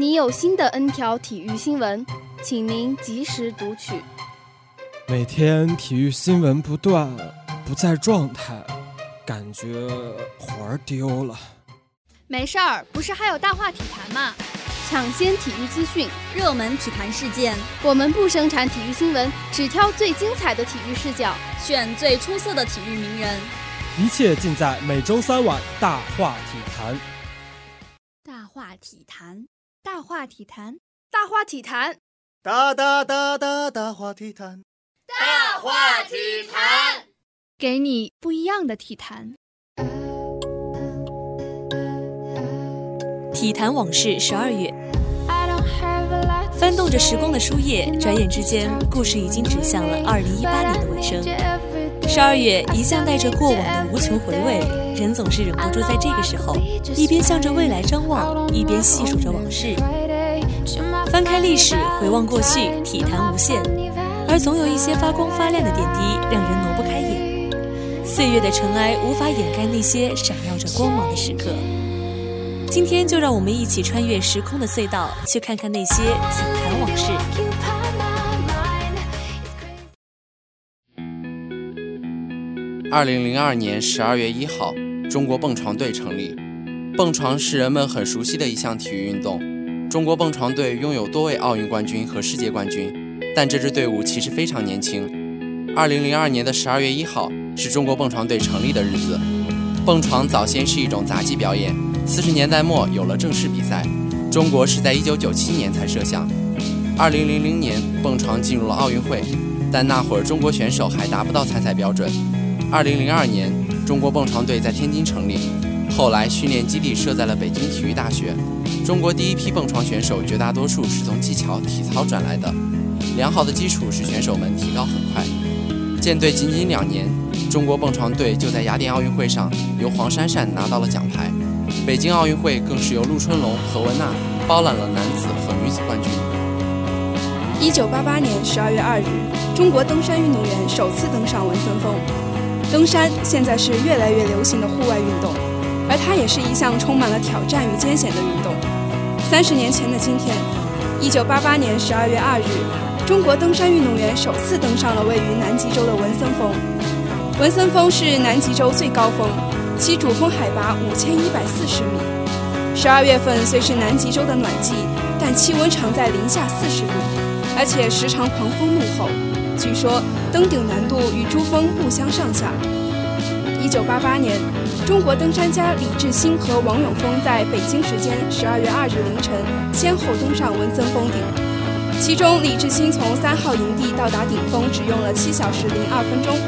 你有新的 N 条体育新闻，请您及时读取。每天体育新闻不断，不在状态，感觉魂儿丢了。没事儿，不是还有大话体坛吗？抢先体育资讯，热门体坛事件，我们不生产体育新闻，只挑最精彩的体育视角，选最出色的体育名人。一切尽在每周三晚《大话体坛》。大话体坛。大话体坛，大话体坛，大大大大大话体坛，大话体坛，给你不一样的体坛。体坛往事十二月，翻动着时光的书页，转眼之间，故事已经指向了二零一八年的尾声。十二月一向带着过往的无穷回味，人总是忍不住在这个时候，一边向着未来张望，一边细数着往事。翻开历史，回望过去，体坛无限，而总有一些发光发亮的点滴，让人挪不开眼。岁月的尘埃无法掩盖那些闪耀着光芒的时刻。今天就让我们一起穿越时空的隧道，去看看那些体坛往事。二零零二年十二月一号，中国蹦床队成立。蹦床是人们很熟悉的一项体育运动。中国蹦床队拥有多位奥运冠军和世界冠军，但这支队伍其实非常年轻。二零零二年的十二月一号是中国蹦床队成立的日子。蹦床早先是一种杂技表演，四十年代末有了正式比赛。中国是在一九九七年才设项。二零零零年，蹦床进入了奥运会，但那会儿中国选手还达不到参赛标准。二零零二年，中国蹦床队在天津成立，后来训练基地设在了北京体育大学。中国第一批蹦床选手绝大多数是从技巧体操转来的，良好的基础使选手们提高很快。建队仅仅两年，中国蹦床队就在雅典奥运会上由黄珊珊拿到了奖牌，北京奥运会更是由陆春龙、何文娜包揽了男子和女子冠军。一九八八年十二月二日，中国登山运动员首次登上文森峰。登山现在是越来越流行的户外运动，而它也是一项充满了挑战与艰险的运动。三十年前的今天，一九八八年十二月二日，中国登山运动员首次登上了位于南极洲的文森峰。文森峰是南极洲最高峰，其主峰海拔五千一百四十米。十二月份虽是南极洲的暖季，但气温常在零下四十度，而且时常狂风怒吼。据说登顶难度与珠峰不相上下。一九八八年，中国登山家李志新和王永峰在北京时间十二月二日凌晨先后登上文森峰顶。其中，李志新从三号营地到达顶峰只用了七小时零二分钟，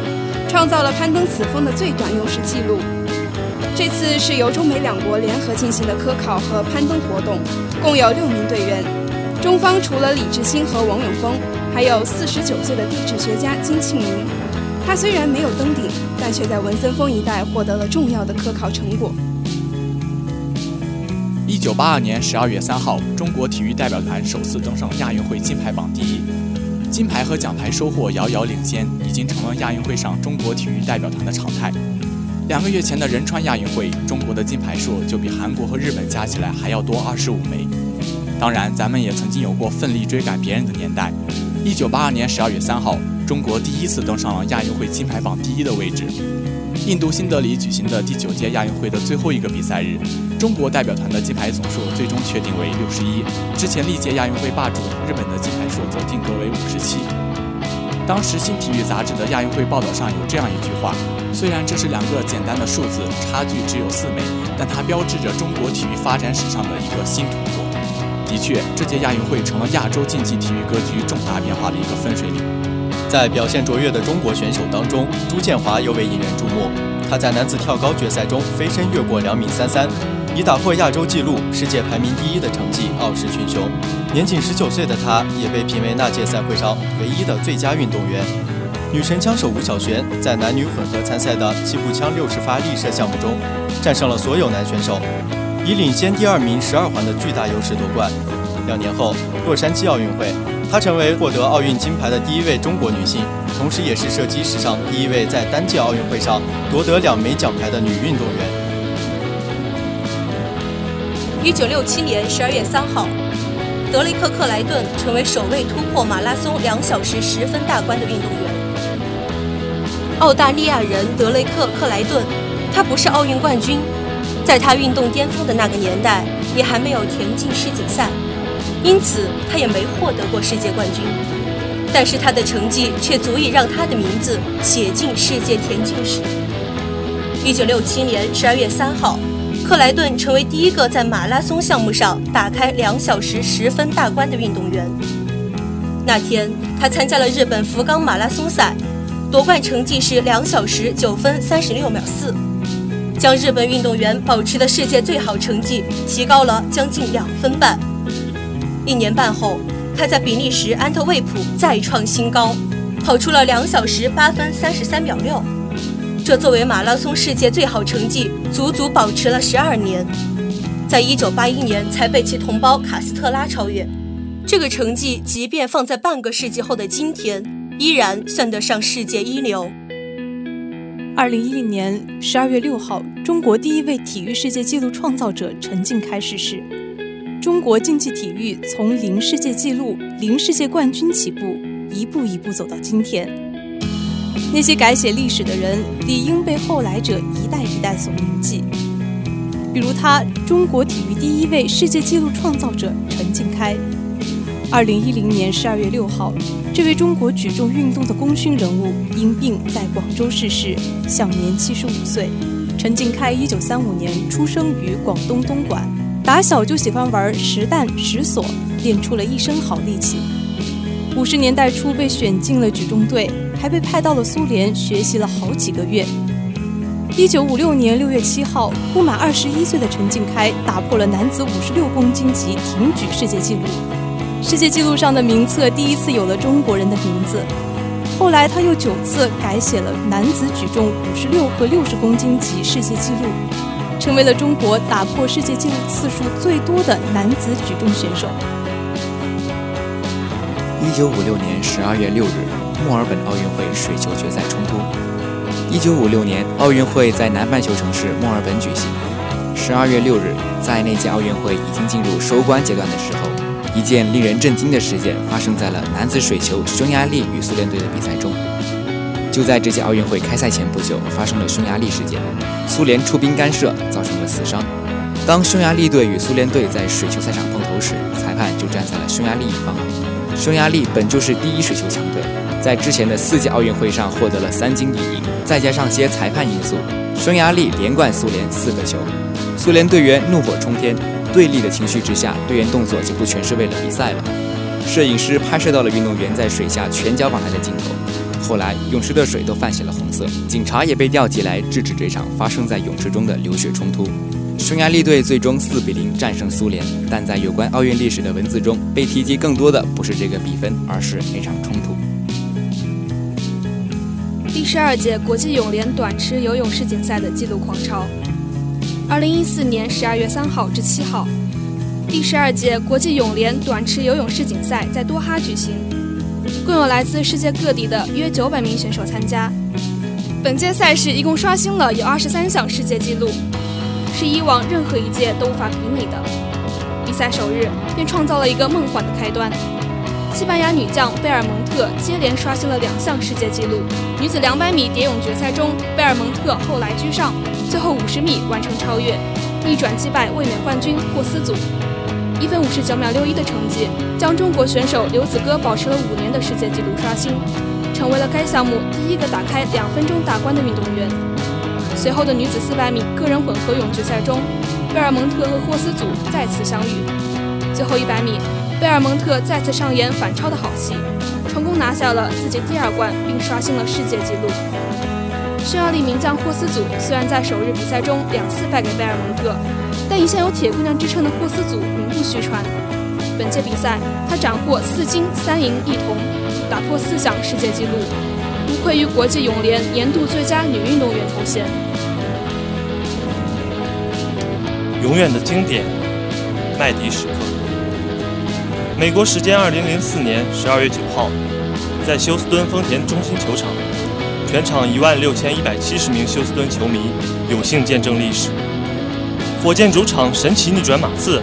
创造了攀登此峰的最短用时记录。这次是由中美两国联合进行的科考和攀登活动，共有六名队员。中方除了李志新和王永峰。还有四十九岁的地质学家金庆明，他虽然没有登顶，但却在文森峰一带获得了重要的科考成果。一九八二年十二月三号，中国体育代表团首次登上亚运会金牌榜第一，金牌和奖牌收获遥遥领先，已经成了亚运会上中国体育代表团的常态。两个月前的仁川亚运会，中国的金牌数就比韩国和日本加起来还要多二十五枚。当然，咱们也曾经有过奋力追赶别人的年代。一九八二年十二月三号，中国第一次登上了亚运会金牌榜第一的位置。印度新德里举行的第九届亚运会的最后一个比赛日，中国代表团的金牌总数最终确定为六十一。之前历届亚运会霸主日本的金牌数则定格为五十七。当时《新体育》杂志的亚运会报道上有这样一句话：虽然这是两个简单的数字，差距只有四枚，但它标志着中国体育发展史上的一个新突破。的确，这届亚运会成了亚洲竞技体育格局重大变化的一个分水岭。在表现卓越的中国选手当中，朱建华尤为引人注目。他在男子跳高决赛中飞身越过两米三三，以打破亚洲纪录、世界排名第一的成绩傲视群雄。年仅十九岁的他，也被评为那届赛会上唯一的最佳运动员。女神枪手吴晓璇在男女混合参赛的气步枪六十发立射项目中，战胜了所有男选手。以领先第二名十二环的巨大优势夺冠。两年后，洛杉矶奥运会，她成为获得奥运金牌的第一位中国女性，同时也是射击史上第一位在单届奥运会上夺得两枚奖牌的女运动员。一九六七年十二月三号，德雷克·克莱顿成为首位突破马拉松两小时十分大关的运动员。澳大利亚人德雷克·克莱顿，他不是奥运冠军，在他运动巅峰的那个年代，也还没有田径世锦赛，因此他也没获得过世界冠军。但是他的成绩却足以让他的名字写进世界田径史。一九六七年十二月三号，克莱顿成为第一个在马拉松项目上打开两小时十分大关的运动员。那天，他参加了日本福冈马拉松赛，夺冠成绩是两小时九分三十六秒四，将日本运动员保持的世界最好成绩提高了将近两分半。一年半后，他在比利时安特卫普再创新高，跑出了两小时八分三十三秒六。这作为马拉松世界最好成绩，足足保持了十二年，在一九八一年才被其同胞卡斯特拉超越。这个成绩，即便放在半个世纪后的今天，依然算得上世界一流。二零一零年十二月六号，中国第一位体育世界纪录创造者陈静开逝世。中国竞技体育从零世界纪录、零世界冠军起步，一步一步走到今天。那些改写历史的人，理应被后来者一代一代所铭记。比如他，中国体育第一位世界纪录创造者陈静开。二零一零年十二月六号，这位中国举重运动的功勋人物因病在广州逝世，享年七十五岁。陈静开一九三五年出生于广东东莞，打小就喜欢玩实弹实锁，练出了一身好力气。五十年代初被选进了举重队。还被派到了苏联学习了好几个月。一九五六年六月七号，不满二十一岁的陈静开打破了男子五十六公斤级挺举世界纪录，世界纪录上的名册第一次有了中国人的名字。后来他又九次改写了男子举重五十六和六十公斤级世界纪录，成为了中国打破世界纪录次数最多的男子举重选手。一九五六年十二月六日。墨尔本奥运会水球决赛冲突。一九五六年，奥运会在南半球城市墨尔本举行。十二月六日，在那届奥运会已经进入收官阶段的时候，一件令人震惊的事件发生在了男子水球匈牙利与苏联队的比赛中。就在这届奥运会开赛前不久，发生了匈牙利事件，苏联出兵干涉，造成了死伤。当匈牙利队与苏联队在水球赛场碰头时，裁判就站在了匈牙利一方。匈牙利本就是第一水球强队。在之前的四届奥运会上获得了三金一银，再加上些裁判因素，匈牙利连冠苏联四个球。苏联队员怒火冲天，对立的情绪之下，队员动作就不全是为了比赛了。摄影师拍摄到了运动员在水下拳脚往来的镜头。后来泳池的水都泛起了红色，警察也被调集来制止这场发生在泳池中的流血冲突。匈牙利队最终四比零战胜苏联，但在有关奥运历史的文字中，被提及更多的不是这个比分，而是那场冲突。第十二届国际泳联短池游泳世锦赛的纪录狂潮。二零一四年十二月三号至七号，第十二届国际泳联短池游泳世锦赛在多哈举行，共有来自世界各地的约九百名选手参加。本届赛事一共刷新了有二十三项世界纪录，是以往任何一届都无法比拟的。比赛首日便创造了一个梦幻的开端。西班牙女将贝尔蒙特接连刷新了两项世界纪录。女子200米蝶泳决赛中，贝尔蒙特后来居上，最后50米完成超越，逆转击败卫冕冠军霍斯祖，一分五十九秒六一的成绩，将中国选手刘子歌保持了五年的世界纪录刷新，成为了该项目第一个打开两分钟大关的运动员。随后的女子400米个人混合泳决赛中，贝尔蒙特和霍斯祖再次相遇，最后100米。贝尔蒙特再次上演反超的好戏，成功拿下了自己第二冠，并刷新了世界纪录。匈牙利名将霍斯祖虽然在首日比赛中两次败给贝尔蒙特，但一向有“铁姑娘”之称的霍斯祖名不虚传。本届比赛，她斩获四金三银一铜，打破四项世界纪录，无愧于国际泳联年度最佳女运动员头衔。永远的经典，麦迪时刻。美国时间二零零四年十二月九号，在休斯敦丰田中心球场，全场一万六千一百七十名休斯敦球迷有幸见证历史。火箭主场神奇逆转马刺，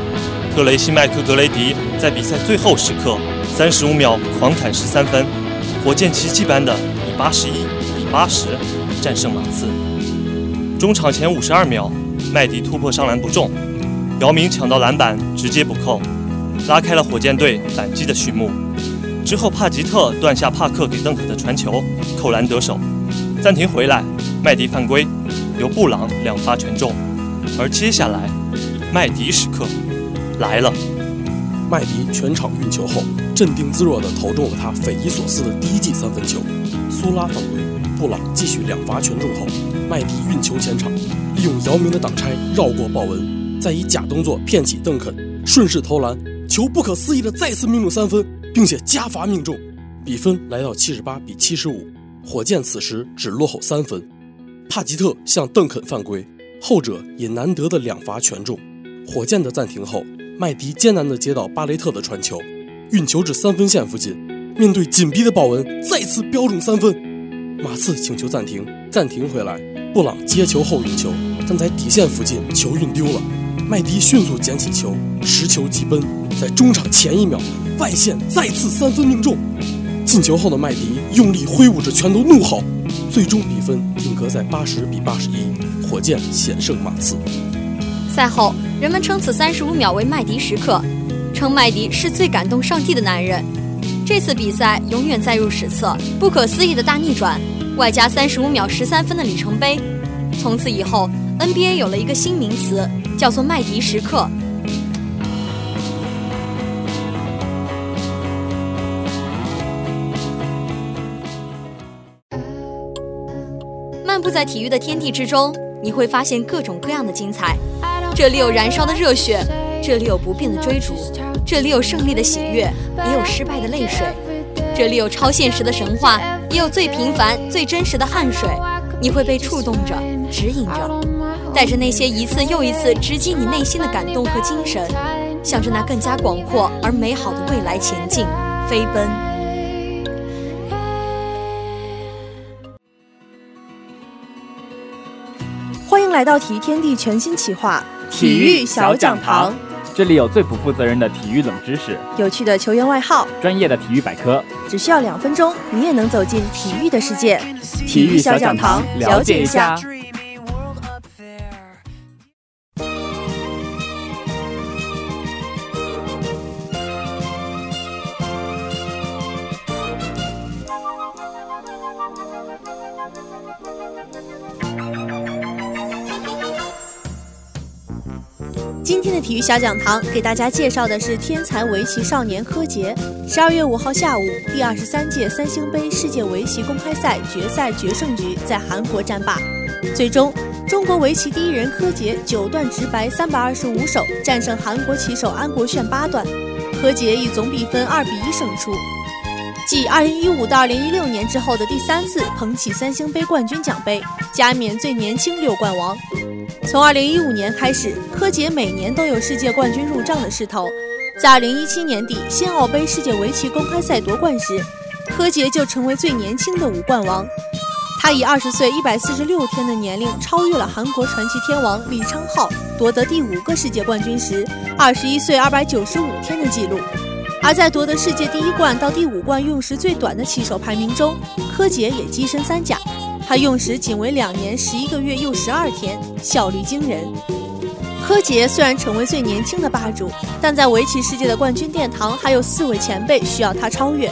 特雷西麦克格雷迪在比赛最后时刻，三十五秒狂砍十三分，火箭奇迹般的以八十一比八十战胜马刺。中场前五十二秒，麦迪突破上篮不中，姚明抢到篮板直接补扣，拉开了火箭队反击的序幕。之后帕吉特断下帕克给邓肯的传球，扣篮得手。暂停回来，麦迪犯规，由布朗两罚全中。而接下来，麦迪时刻来了。麦迪全场运球后，镇定自若地投中了他匪夷所思的第一记三分球。苏拉犯规，布朗继续两罚全中后，麦迪运球前场，利用姚明的挡拆绕过鲍文，再以假动作骗起邓肯，顺势投篮，球不可思议的再次命中三分。并且加罚命中，比分来到七十八比七十五，火箭此时只落后三分。帕吉特向邓肯犯规，后者也难得的两罚全中。火箭的暂停后，麦迪艰难地接到巴雷特的传球，运球至三分线附近，面对紧逼的鲍文，再次飙中三分。马刺请求暂停，暂停回来，布朗接球后运球，但在底线附近球运丢了。麦迪迅速捡起球，持球疾奔，在中场前一秒。外线再次三分命中，进球后的麦迪用力挥舞着拳头怒吼，最终比分定格在八十比八十一，火箭险胜马刺。赛后，人们称此三十五秒为麦迪时刻，称麦迪是最感动上帝的男人。这次比赛永远载入史册，不可思议的大逆转，外加三十五秒十三分的里程碑。从此以后，NBA 有了一个新名词，叫做麦迪时刻。步在体育的天地之中，你会发现各种各样的精彩。这里有燃烧的热血，这里有不变的追逐，这里有胜利的喜悦，也有失败的泪水。这里有超现实的神话，也有最平凡、最真实的汗水。你会被触动着，指引着，带着那些一次又一次直击你内心的感动和精神，向着那更加广阔而美好的未来前进，飞奔。来到体育天地全新企划——体育小讲堂。这里有最不负责任的体育冷知识，有趣的球员外号，专业的体育百科。只需要两分钟，你也能走进体育的世界。体育小讲堂，了解一下。体育小讲堂给大家介绍的是天才围棋少年柯洁。十二月五号下午，第二十三届三星杯世界围棋公开赛决赛决胜局在韩国战罢，最终中国围棋第一人柯洁九段直白三百二十五手战胜韩国棋手安国炫八段，柯洁以总比分二比一胜出，继二零一五到二零一六年之后的第三次捧起三星杯冠军奖杯，加冕最年轻六冠王。从二零一五年开始，柯洁每年都有世界冠军入账的势头。在二零一七年底新奥杯世界围棋公开赛夺冠时，柯洁就成为最年轻的五冠王。他以二十岁一百四十六天的年龄，超越了韩国传奇天王李昌镐夺得第五个世界冠军时二十一岁二百九十五天的记录。而在夺得世界第一冠到第五冠用时最短的棋手排名中，柯洁也跻身三甲。他用时仅为两年十一个月又十二天，效率惊人。柯洁虽然成为最年轻的霸主，但在围棋世界的冠军殿堂还有四位前辈需要他超越：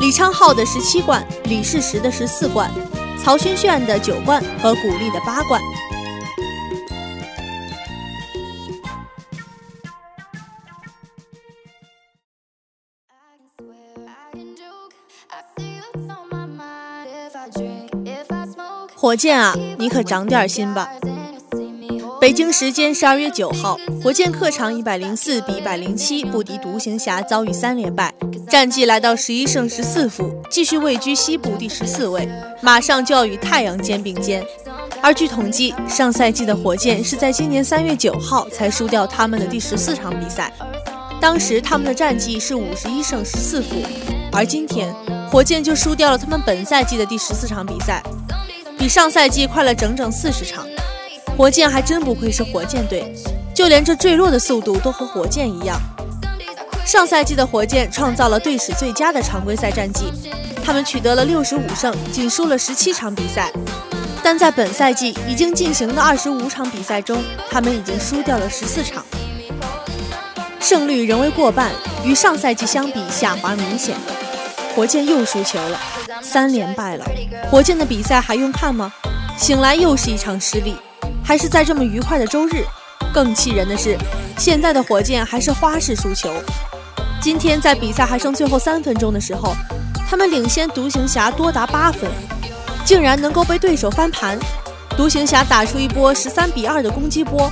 李昌镐的十七冠，李世石的十四冠，曹勋炫的九冠和古力的八冠。火箭啊，你可长点心吧！北京时间十二月九号，火箭客场一百零四比一百零七不敌独行侠，遭遇三连败，战绩来到十一胜十四负，继续位居西部第十四位，马上就要与太阳肩并肩。而据统计，上赛季的火箭是在今年三月九号才输掉他们的第十四场比赛，当时他们的战绩是五十一胜十四负，而今天火箭就输掉了他们本赛季的第十四场比赛。比上赛季快了整整四十场，火箭还真不愧是火箭队。就连这坠落的速度都和火箭一样。上赛季的火箭创造了队史最佳的常规赛战绩，他们取得了六十五胜，仅输了十七场比赛。但在本赛季已经进行的二十五场比赛中，他们已经输掉了十四场，胜率仍未过半，与上赛季相比下滑明显。火箭又输球了，三连败了。火箭的比赛还用看吗？醒来又是一场失利，还是在这么愉快的周日。更气人的是，现在的火箭还是花式输球。今天在比赛还剩最后三分钟的时候，他们领先独行侠多达八分。竟然能够被对手翻盘，独行侠打出一波十三比二的攻击波，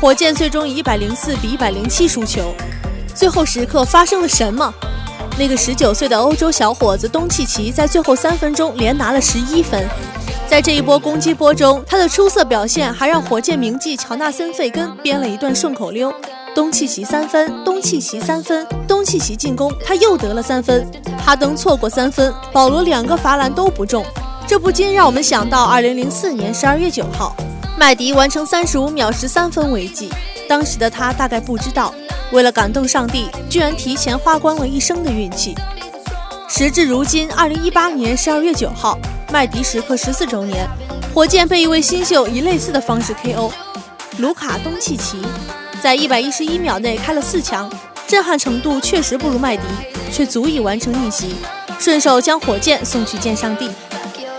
火箭最终以一百零四比一百零七输球。最后时刻发生了什么？那个十九岁的欧洲小伙子东契奇在最后三分钟连拿了十一分，在这一波攻击波中，他的出色表现还让火箭名记乔纳森费根编了一段顺口溜：东契奇三分，东契奇三分，东契奇进攻，他又得了三分。哈登错过三分，保罗两个罚篮都不中。这不禁让我们想到，二零零四年十二月九号，麦迪完成三十五秒十三分为绩。当时的他大概不知道，为了感动上帝，居然提前花光了一生的运气。时至如今，二零一八年十二月九号，麦迪时刻十四周年，火箭被一位新秀以类似的方式 KO。卢卡·东契奇在一百一十一秒内开了四强，震撼程度确实不如麦迪，却足以完成逆袭，顺手将火箭送去见上帝。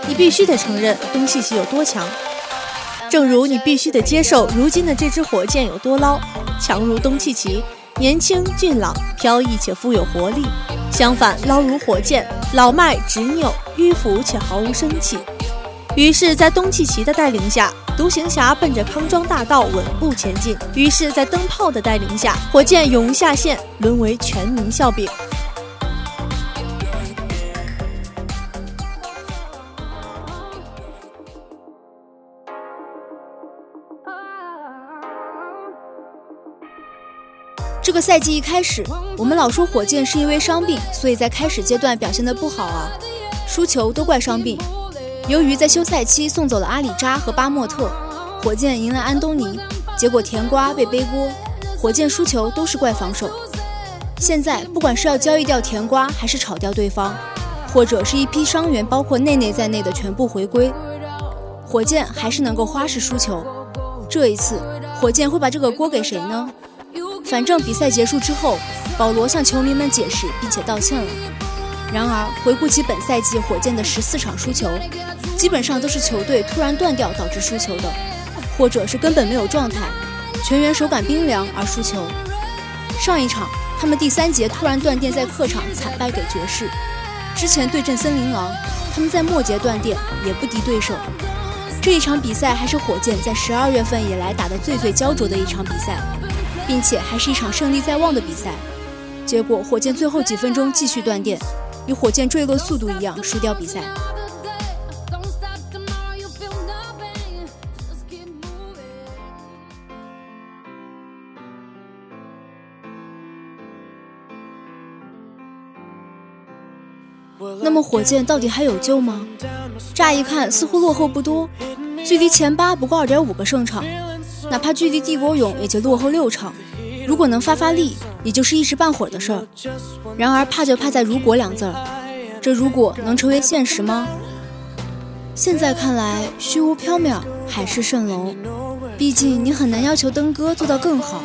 你必须得承认东契奇有多强，正如你必须得接受如今的这支火箭有多捞。强如东契奇，年轻俊朗、飘逸且富有活力；相反，捞如火箭，老迈、执拗、迂腐且毫无生气。于是，在东契奇的带领下，独行侠奔着康庄大道稳步前进；于是，在灯泡的带领下，火箭永下线，沦为全民笑柄。个赛季一开始，我们老说火箭是因为伤病，所以在开始阶段表现得不好啊，输球都怪伤病。由于在休赛期送走了阿里扎和巴莫特，火箭迎来安东尼，结果甜瓜被背锅，火箭输球都是怪防守。现在不管是要交易掉甜瓜，还是炒掉对方，或者是一批伤员，包括内内在内的全部回归，火箭还是能够花式输球。这一次，火箭会把这个锅给谁呢？反正比赛结束之后，保罗向球迷们解释并且道歉了。然而，回顾起本赛季火箭的十四场输球，基本上都是球队突然断掉导致输球的，或者是根本没有状态，全员手感冰凉而输球。上一场，他们第三节突然断电，在客场惨败给爵士。之前对阵森林狼，他们在末节断电也不敌对手。这一场比赛还是火箭在十二月份以来打得最最焦灼的一场比赛。并且还是一场胜利在望的比赛，结果火箭最后几分钟继续断电，与火箭坠落速度一样输掉比赛。那么火箭到底还有救吗？乍一看似乎落后不多，距离前八不过二点五个胜场。哪怕距离帝国勇也就落后六场，如果能发发力，也就是一时半会儿的事儿。然而怕就怕在“如果”两字儿，这如果能成为现实吗？现在看来虚无缥缈，海市蜃楼。毕竟你很难要求登哥做到更好。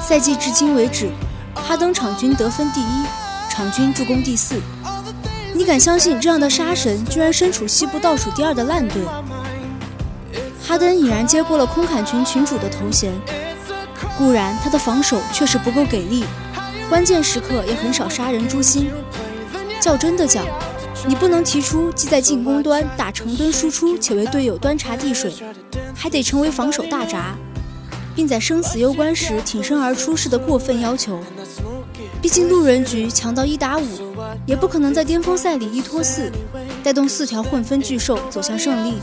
赛季至今为止，哈登场均得分第一，场均助攻第四。你敢相信这样的杀神居然身处西部倒数第二的烂队？哈登已然接过了空砍群群主的头衔，固然他的防守确实不够给力，关键时刻也很少杀人诛心。较真的讲，你不能提出既在进攻端打成吨输出，且为队友端茶递水，还得成为防守大闸，并在生死攸关时挺身而出式的过分要求。毕竟路人局强到一打五，也不可能在巅峰赛里一拖四，带动四条混分巨兽走向胜利。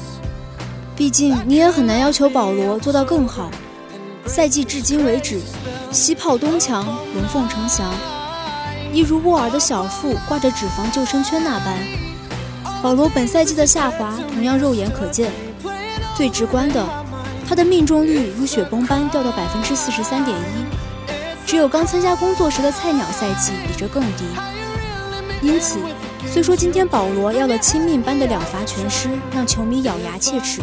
毕竟你也很难要求保罗做到更好。赛季至今为止，西炮东墙，龙凤呈祥，一如沃尔的小腹挂着脂肪救生圈那般。保罗本赛季的下滑同样肉眼可见。最直观的，他的命中率如雪崩般掉到百分之四十三点一，只有刚参加工作时的菜鸟赛季比这更低。因此，虽说今天保罗要了亲命般的两罚全失，让球迷咬牙切齿，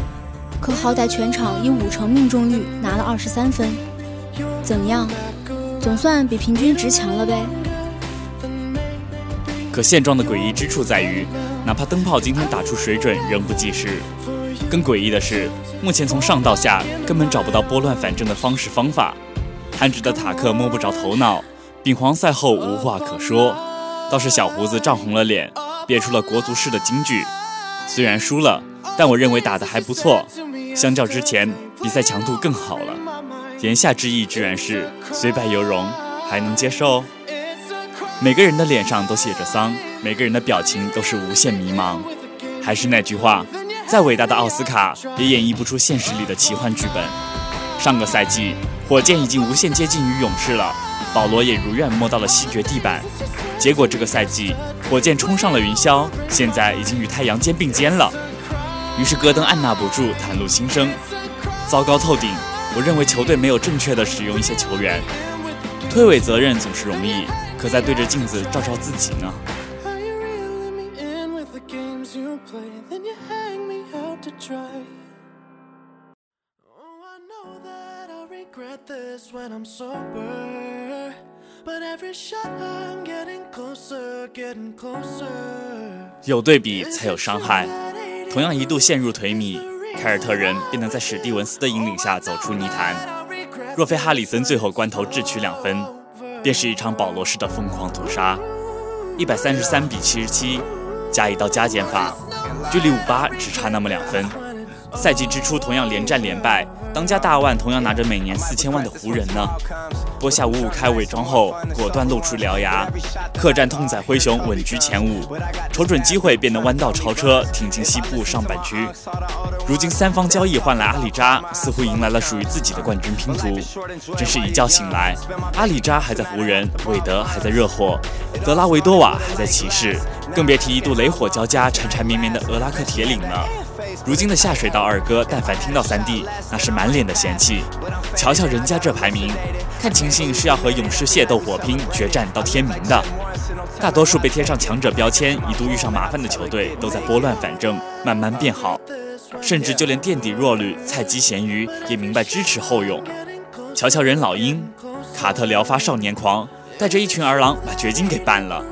可好歹全场以五成命中率拿了二十三分，怎样，总算比平均值强了呗。可现状的诡异之处在于，哪怕灯泡今天打出水准，仍不济事。更诡异的是，目前从上到下根本找不到拨乱反正的方式方法。憨直的塔克摸不着头脑，丙皇赛后无话可说，倒是小胡子涨红了脸，憋出了国足式的金句：“虽然输了，但我认为打得还不错，相较之前比赛强度更好了。”言下之意居然是虽败犹荣，还能接受。每个人的脸上都写着丧，每个人的表情都是无限迷茫。还是那句话。再伟大的奥斯卡也演绎不出现实里的奇幻剧本。上个赛季，火箭已经无限接近于勇士了，保罗也如愿摸到了西决地板。结果这个赛季，火箭冲上了云霄，现在已经与太阳肩并肩了。于是戈登按捺不住，袒露心声：糟糕透顶！我认为球队没有正确的使用一些球员。推诿责任总是容易，可在对着镜子照照自己呢？有对比才有伤害。同样一度陷入颓靡，凯尔特人便能在史蒂文斯的引领下走出泥潭。若非哈里森最后关头智取两分，便是一场保罗式的疯狂屠杀。一百三十三比七十七，加一道加减法，距离五八只差那么两分。赛季之初同样连战连败。当家大腕同样拿着每年四千万的湖人呢？播下五五开伪装后，果断露出獠牙。客战痛宰灰熊，稳居前五。瞅准机会，便能弯道超车，挺进西部上半区。如今三方交易换来阿里扎，似乎迎来了属于自己的冠军拼图。真是一觉醒来，阿里扎还在湖人，韦德还在热火，德拉维多瓦还在骑士，更别提一度雷火交加、缠缠绵绵的俄拉克铁岭了。如今的下水道二哥，但凡听到三弟那是满脸的嫌弃。瞧瞧人家这排名，看情形是要和勇士械斗火拼，决战到天明的。大多数被贴上强者标签、一度遇上麻烦的球队，都在拨乱反正，慢慢变好。甚至就连垫底弱旅菜鸡咸鱼也明白支持后勇。瞧瞧人老鹰，卡特辽发少年狂，带着一群儿郎把掘金给办了。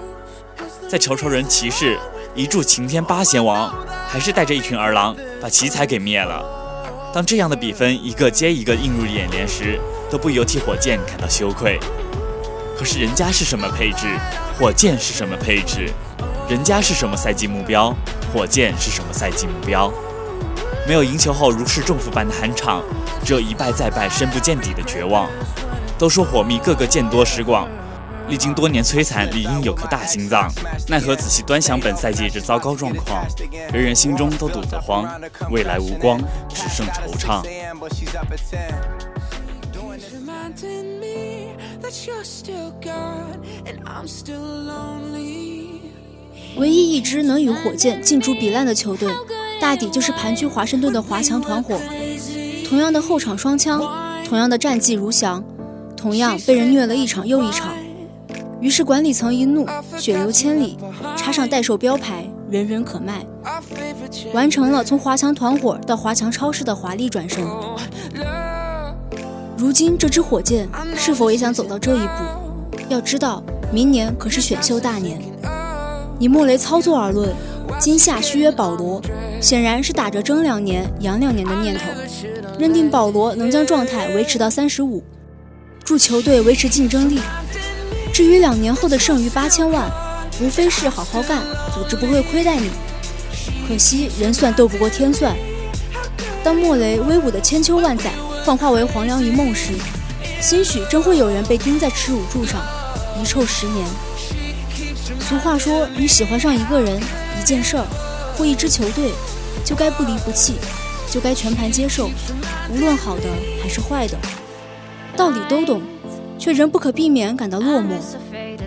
再瞅瞅人骑士，一柱擎天八贤王。还是带着一群儿郎把奇才给灭了。当这样的比分一个接一个映入眼帘时，都不由替火箭感到羞愧。可是人家是什么配置，火箭是什么配置？人家是什么赛季目标，火箭是什么赛季目标？没有赢球后如释重负般的酣畅，只有一败再败、深不见底的绝望。都说火蜜个个见多识广。历经多年摧残，理应有颗大心脏。奈何仔细端详本赛季这糟糕状况，人人心中都堵得慌，未来无光，只剩惆怅。唯一一支能与火箭竞逐比烂的球队，大抵就是盘踞华盛顿的华强团伙。同样的后场双枪，同样的战绩如翔，同样被人虐了一场又一场。于是管理层一怒，血流千里，插上代售标牌，人人可卖，完成了从华强团伙到华强超市的华丽转身。如今这支火箭是否也想走到这一步？要知道，明年可是选秀大年。以莫雷操作而论，今夏续约保罗，显然是打着争两年、养两年的念头，认定保罗能将状态维持到三十五，助球队维持竞争力。至于两年后的剩余八千万，无非是好好干，组织不会亏待你。可惜人算斗不过天算。当莫雷威武的千秋万载幻化为黄粱一梦时，兴许真会有人被钉在耻辱柱上，遗臭十年。俗话说，你喜欢上一个人、一件事儿或一支球队，就该不离不弃，就该全盘接受，无论好的还是坏的，道理都懂。却仍不可避免感到落寞，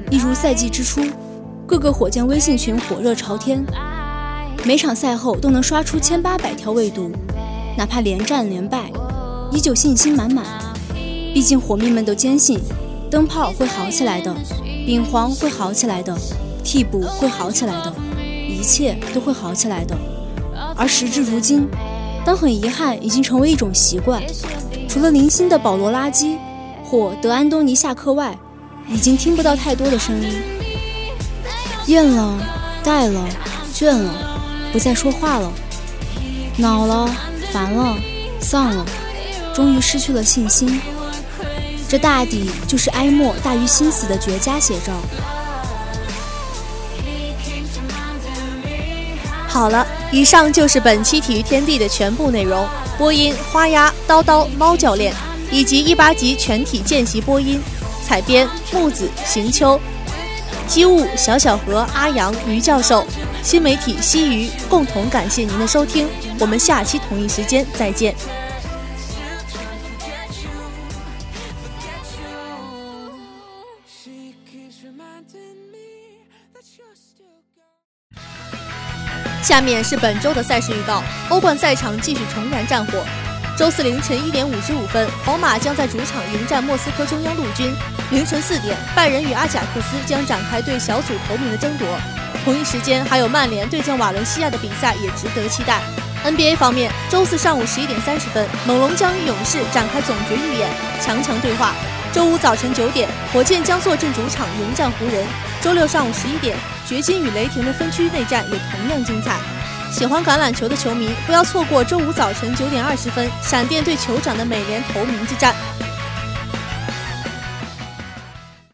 一如赛季之初，各个火箭微信群火热朝天，每场赛后都能刷出千八百条未读，哪怕连战连败，依旧信心满满。毕竟火迷们都坚信，灯泡会好起来的，丙黄会好起来的，替补会好起来的，一切都会好起来的。而时至如今，当很遗憾已经成为一种习惯，除了零星的保罗垃圾或德安东尼下课外，已经听不到太多的声音。厌了，怠了，倦了，不再说话了，恼了，烦了，丧了，终于失去了信心。这大抵就是哀莫大于心死的绝佳写照。好了，以上就是本期体育天地的全部内容。播音：花鸭、叨叨、猫教练，以及一八级全体见习播音。采编：木子、行秋。机务：小小和、阿阳、于教授。新媒体：西鱼。共同感谢您的收听，我们下期同一时间再见。下面是本周的赛事预告。欧冠赛场继续重燃战火。周四凌晨一点五十五分，皇马将在主场迎战莫斯科中央陆军。凌晨四点，拜仁与阿贾克斯将展开对小组头名的争夺。同一时间，还有曼联对阵瓦伦西亚的比赛也值得期待。NBA 方面，周四上午十一点三十分，猛龙将与勇士展开总决预演，强强对话。周五早晨九点，火箭将坐镇主场迎战湖人。周六上午十一点，掘金与雷霆的分区内战也同样精彩。喜欢橄榄球的球迷不要错过周五早晨九点二十分，闪电对酋长的美联投名之战。